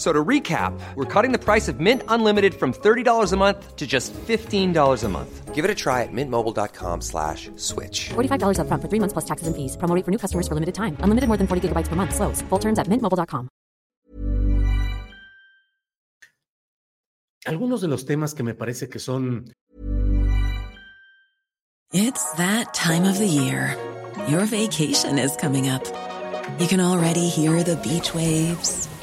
So to recap, we're cutting the price of Mint Unlimited from $30 a month to just $15 a month. Give it a try at mintmobile.com slash switch. $45 upfront for three months plus taxes and fees. Promo rate for new customers for limited time. Unlimited more than 40 gigabytes per month. Slows. Full terms at mintmobile.com. Algunos de los temas que me parece que son It's that time of the year. Your vacation is coming up. You can already hear the beach waves,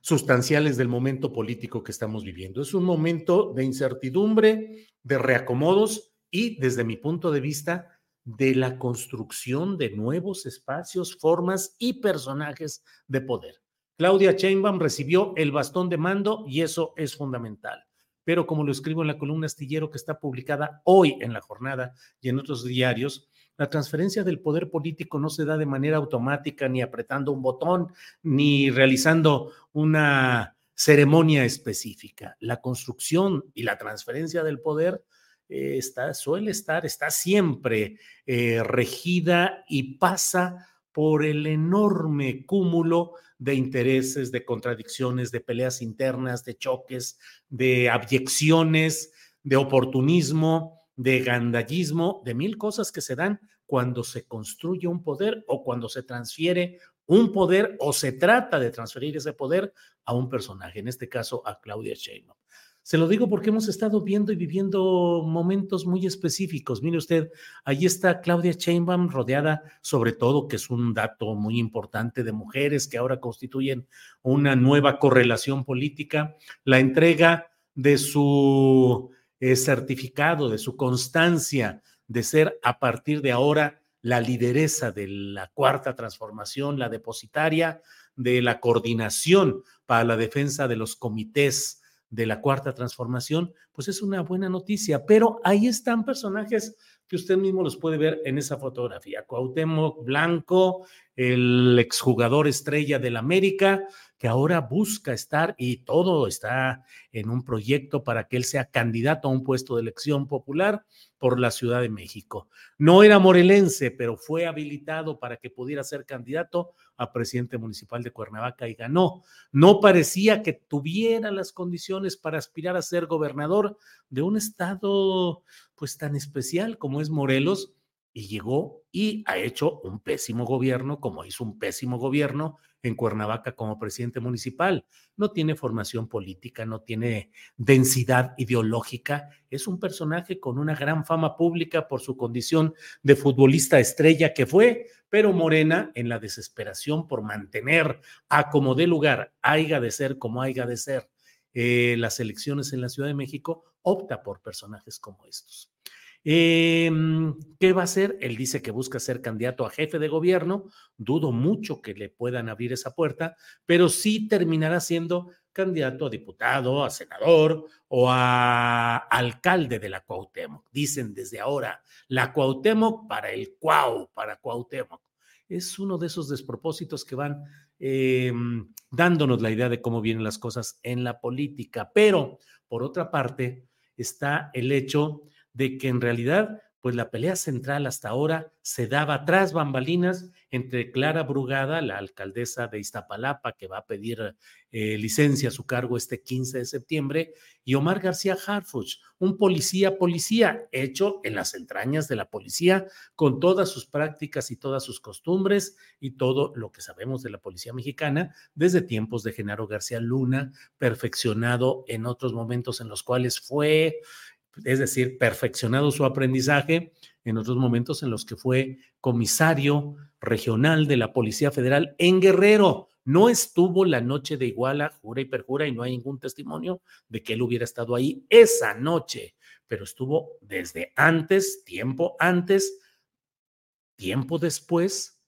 sustanciales del momento político que estamos viviendo. Es un momento de incertidumbre, de reacomodos y, desde mi punto de vista, de la construcción de nuevos espacios, formas y personajes de poder. Claudia Sheinbaum recibió el bastón de mando y eso es fundamental. Pero como lo escribo en la columna astillero que está publicada hoy en la jornada y en otros diarios, la transferencia del poder político no se da de manera automática, ni apretando un botón, ni realizando una ceremonia específica. La construcción y la transferencia del poder eh, está, suele estar, está siempre eh, regida y pasa por el enorme cúmulo de intereses, de contradicciones, de peleas internas, de choques, de abyecciones, de oportunismo, de gandallismo, de mil cosas que se dan cuando se construye un poder o cuando se transfiere un poder o se trata de transferir ese poder a un personaje, en este caso a Claudia Sheinbaum. Se lo digo porque hemos estado viendo y viviendo momentos muy específicos. Mire usted, ahí está Claudia Sheinbaum rodeada sobre todo, que es un dato muy importante, de mujeres que ahora constituyen una nueva correlación política, la entrega de su eh, certificado, de su constancia de ser a partir de ahora la lideresa de la cuarta transformación, la depositaria de la coordinación para la defensa de los comités de la cuarta transformación, pues es una buena noticia. Pero ahí están personajes que usted mismo los puede ver en esa fotografía. Cuauhtémoc Blanco, el exjugador estrella del América, que ahora busca estar y todo está en un proyecto para que él sea candidato a un puesto de elección popular por la Ciudad de México. No era morelense, pero fue habilitado para que pudiera ser candidato a presidente municipal de Cuernavaca y ganó. No parecía que tuviera las condiciones para aspirar a ser gobernador de un estado pues tan especial como es Morelos y llegó y ha hecho un pésimo gobierno, como hizo un pésimo gobierno en Cuernavaca como presidente municipal. No tiene formación política, no tiene densidad ideológica. Es un personaje con una gran fama pública por su condición de futbolista estrella que fue, pero Morena, en la desesperación por mantener a como de lugar, haya de ser como haya de ser, eh, las elecciones en la Ciudad de México, opta por personajes como estos. Em, ¿Qué va a hacer? Él dice que busca ser candidato a jefe de gobierno. Dudo mucho que le puedan abrir esa puerta, pero sí terminará siendo candidato a diputado, a senador o a alcalde de la Cuauhtémoc. Dicen desde ahora, la Cuauhtémoc para el Cuau, para Cuauhtémoc. Es uno de esos despropósitos que van em, dándonos la idea de cómo vienen las cosas en la política. Pero, por otra parte, está el hecho de que en realidad, pues la pelea central hasta ahora se daba tras bambalinas entre Clara Brugada, la alcaldesa de Iztapalapa, que va a pedir eh, licencia a su cargo este 15 de septiembre, y Omar García Harfuch, un policía policía, hecho en las entrañas de la policía, con todas sus prácticas y todas sus costumbres y todo lo que sabemos de la policía mexicana desde tiempos de Genaro García Luna, perfeccionado en otros momentos en los cuales fue es decir, perfeccionado su aprendizaje en otros momentos en los que fue comisario regional de la Policía Federal en Guerrero. No estuvo la noche de Iguala, jura y perjura, y no hay ningún testimonio de que él hubiera estado ahí esa noche, pero estuvo desde antes, tiempo antes, tiempo después,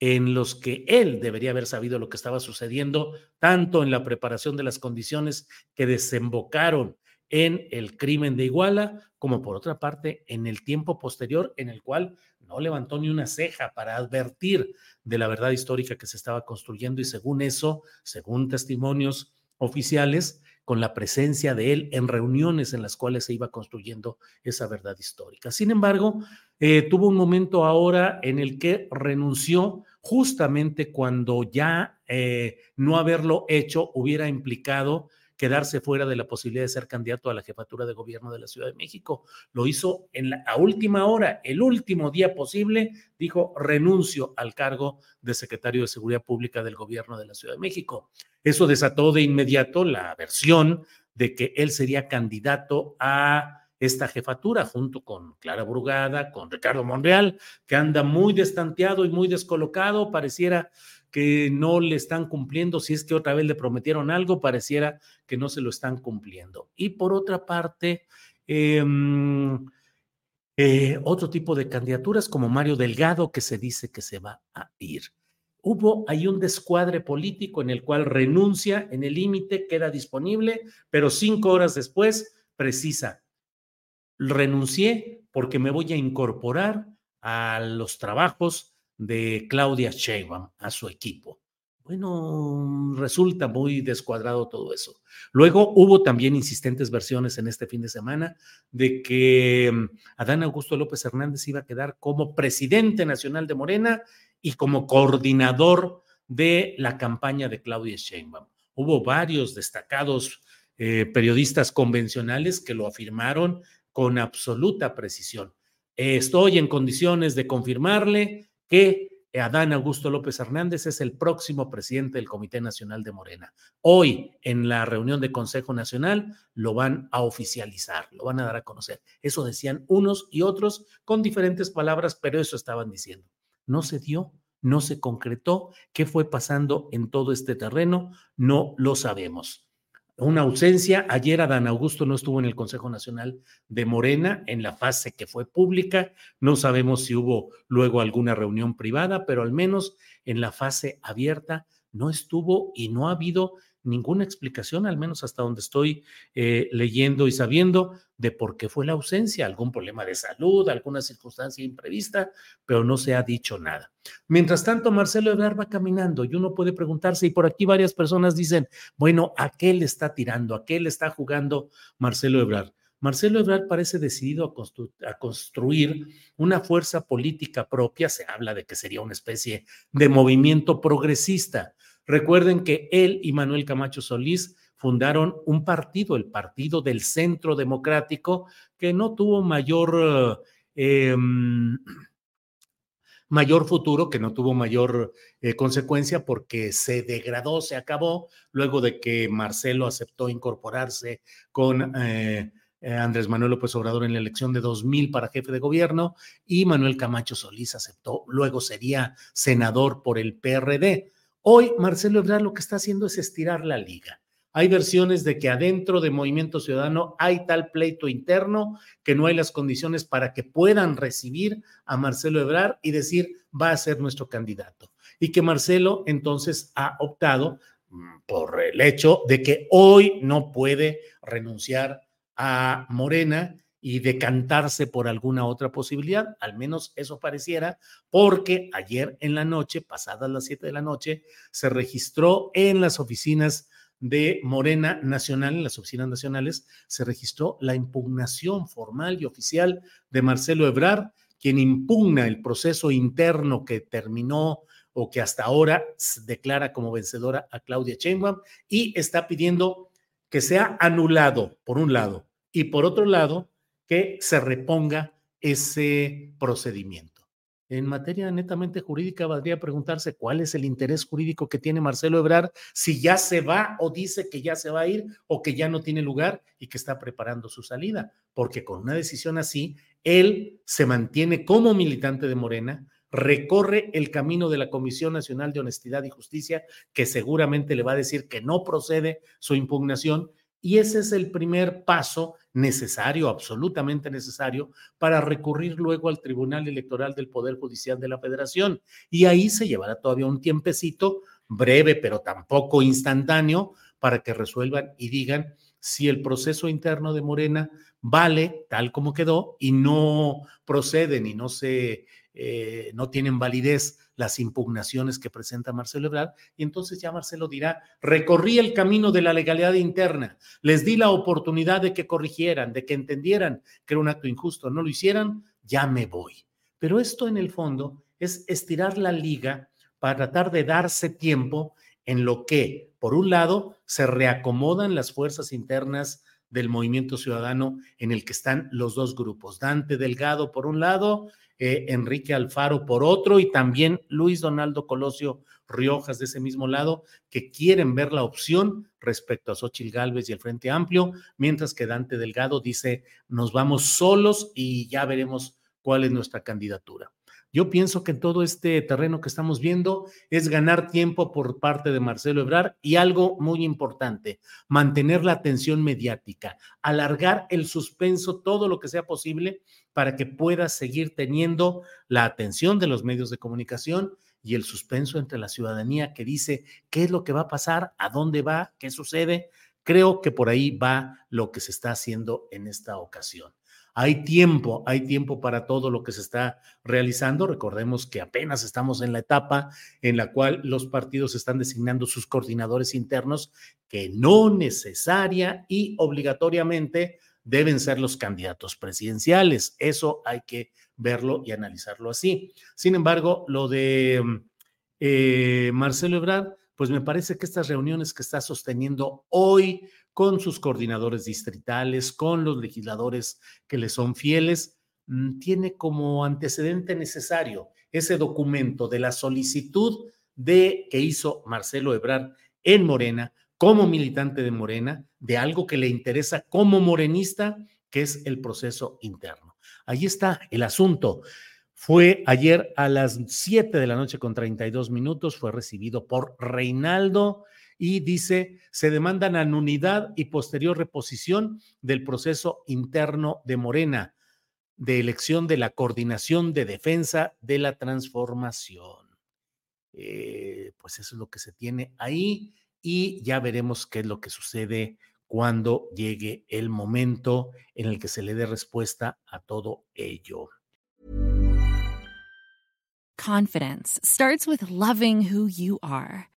en los que él debería haber sabido lo que estaba sucediendo, tanto en la preparación de las condiciones que desembocaron en el crimen de Iguala, como por otra parte en el tiempo posterior en el cual no levantó ni una ceja para advertir de la verdad histórica que se estaba construyendo y según eso, según testimonios oficiales, con la presencia de él en reuniones en las cuales se iba construyendo esa verdad histórica. Sin embargo, eh, tuvo un momento ahora en el que renunció justamente cuando ya eh, no haberlo hecho hubiera implicado quedarse fuera de la posibilidad de ser candidato a la jefatura de gobierno de la Ciudad de México. Lo hizo en la, a última hora, el último día posible, dijo renuncio al cargo de secretario de Seguridad Pública del gobierno de la Ciudad de México. Eso desató de inmediato la versión de que él sería candidato a esta jefatura junto con Clara Brugada, con Ricardo Monreal, que anda muy destanteado y muy descolocado, pareciera que no le están cumpliendo, si es que otra vez le prometieron algo, pareciera que no se lo están cumpliendo. Y por otra parte, em, eh, otro tipo de candidaturas como Mario Delgado, que se dice que se va a ir. Hubo ahí un descuadre político en el cual renuncia en el límite, queda disponible, pero cinco horas después precisa, renuncié porque me voy a incorporar a los trabajos de Claudia Sheinbaum a su equipo. Bueno, resulta muy descuadrado todo eso. Luego hubo también insistentes versiones en este fin de semana de que mm, Adán Augusto López Hernández iba a quedar como presidente nacional de Morena y como coordinador de la campaña de Claudia Sheinbaum. Hubo varios destacados eh, periodistas convencionales que lo afirmaron con absoluta precisión. estoy en condiciones de confirmarle que Adán Augusto López Hernández es el próximo presidente del Comité Nacional de Morena. Hoy, en la reunión de Consejo Nacional, lo van a oficializar, lo van a dar a conocer. Eso decían unos y otros con diferentes palabras, pero eso estaban diciendo. No se dio, no se concretó. ¿Qué fue pasando en todo este terreno? No lo sabemos una ausencia. Ayer Adán Augusto no estuvo en el Consejo Nacional de Morena en la fase que fue pública. No sabemos si hubo luego alguna reunión privada, pero al menos en la fase abierta no estuvo y no ha habido ninguna explicación, al menos hasta donde estoy eh, leyendo y sabiendo, de por qué fue la ausencia, algún problema de salud, alguna circunstancia imprevista, pero no se ha dicho nada. Mientras tanto, Marcelo Ebrard va caminando y uno puede preguntarse, y por aquí varias personas dicen, bueno, ¿a qué le está tirando? ¿A qué le está jugando Marcelo Ebrard? Marcelo Ebrard parece decidido a, a, construir una fuerza política propia, se habla de que sería una especie de movimiento progresista. Recuerden que él y Manuel Camacho Solís fundaron un partido, el Partido del Centro Democrático, que no tuvo mayor, eh, mayor futuro, que no tuvo mayor eh, consecuencia porque se degradó, se acabó, luego de que Marcelo aceptó incorporarse con... Eh, Andrés Manuel López Obrador en la elección de 2000 para jefe de gobierno y Manuel Camacho Solís aceptó, luego sería senador por el PRD. Hoy Marcelo Ebrard lo que está haciendo es estirar la liga. Hay versiones de que adentro de Movimiento Ciudadano hay tal pleito interno que no hay las condiciones para que puedan recibir a Marcelo Ebrard y decir va a ser nuestro candidato. Y que Marcelo entonces ha optado mm, por el hecho de que hoy no puede renunciar a Morena y decantarse por alguna otra posibilidad, al menos eso pareciera, porque ayer en la noche, pasadas las 7 de la noche, se registró en las oficinas de Morena Nacional, en las oficinas nacionales, se registró la impugnación formal y oficial de Marcelo Ebrard, quien impugna el proceso interno que terminó o que hasta ahora declara como vencedora a Claudia Sheinbaum y está pidiendo que sea anulado, por un lado, y por otro lado, que se reponga ese procedimiento. En materia netamente jurídica, valdría preguntarse cuál es el interés jurídico que tiene Marcelo Ebrard, si ya se va o dice que ya se va a ir o que ya no tiene lugar y que está preparando su salida, porque con una decisión así, él se mantiene como militante de Morena, recorre el camino de la Comisión Nacional de Honestidad y Justicia, que seguramente le va a decir que no procede su impugnación, y ese es el primer paso necesario, absolutamente necesario, para recurrir luego al Tribunal Electoral del Poder Judicial de la Federación. Y ahí se llevará todavía un tiempecito, breve, pero tampoco instantáneo, para que resuelvan y digan si el proceso interno de Morena vale tal como quedó y no proceden y no se eh, no tienen validez las impugnaciones que presenta Marcelo Ebrard, y entonces ya Marcelo dirá, recorrí el camino de la legalidad interna, les di la oportunidad de que corrigieran, de que entendieran que era un acto injusto, no lo hicieran, ya me voy. Pero esto en el fondo es estirar la liga para tratar de darse tiempo en lo que, por un lado, se reacomodan las fuerzas internas del movimiento ciudadano en el que están los dos grupos, Dante Delgado por un lado eh, Enrique Alfaro por otro y también Luis Donaldo Colosio Riojas de ese mismo lado, que quieren ver la opción respecto a Xochil Gálvez y el Frente Amplio, mientras que Dante Delgado dice, nos vamos solos y ya veremos cuál es nuestra candidatura. Yo pienso que en todo este terreno que estamos viendo es ganar tiempo por parte de Marcelo Ebrar y algo muy importante, mantener la atención mediática, alargar el suspenso todo lo que sea posible para que pueda seguir teniendo la atención de los medios de comunicación y el suspenso entre la ciudadanía que dice qué es lo que va a pasar, a dónde va, qué sucede. Creo que por ahí va lo que se está haciendo en esta ocasión. Hay tiempo, hay tiempo para todo lo que se está realizando. Recordemos que apenas estamos en la etapa en la cual los partidos están designando sus coordinadores internos que no necesaria y obligatoriamente deben ser los candidatos presidenciales. Eso hay que verlo y analizarlo así. Sin embargo, lo de eh, Marcelo Ebrard, pues me parece que estas reuniones que está sosteniendo hoy con sus coordinadores distritales, con los legisladores que le son fieles, mm, tiene como antecedente necesario ese documento de la solicitud de que hizo Marcelo Ebrard en Morena como militante de Morena, de algo que le interesa como morenista, que es el proceso interno. Ahí está el asunto. Fue ayer a las 7 de la noche con 32 minutos, fue recibido por Reinaldo y dice, se demandan anunidad y posterior reposición del proceso interno de Morena, de elección de la coordinación de defensa de la transformación. Eh, pues eso es lo que se tiene ahí y ya veremos qué es lo que sucede cuando llegue el momento en el que se le dé respuesta a todo ello. Confidence starts with loving who you are.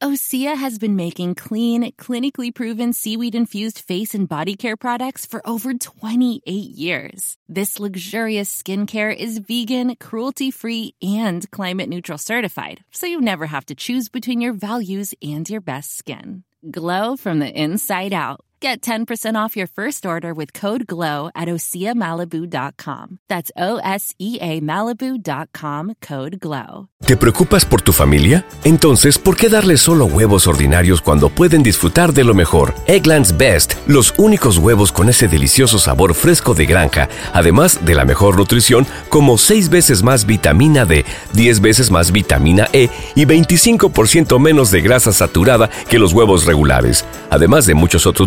Osea has been making clean, clinically proven seaweed infused face and body care products for over 28 years. This luxurious skincare is vegan, cruelty free, and climate neutral certified, so you never have to choose between your values and your best skin. Glow from the inside out. Get 10% off your first order with code GLOW at OseaMalibu.com. That's O S E A Malibu.com code GLOW. ¿Te preocupas por tu familia? Entonces, ¿por qué darles solo huevos ordinarios cuando pueden disfrutar de lo mejor? Eggland's Best, los únicos huevos con ese delicioso sabor fresco de granja, además de la mejor nutrición, como 6 veces más vitamina D, 10 veces más vitamina E y 25% menos de grasa saturada que los huevos regulares, además de muchos otros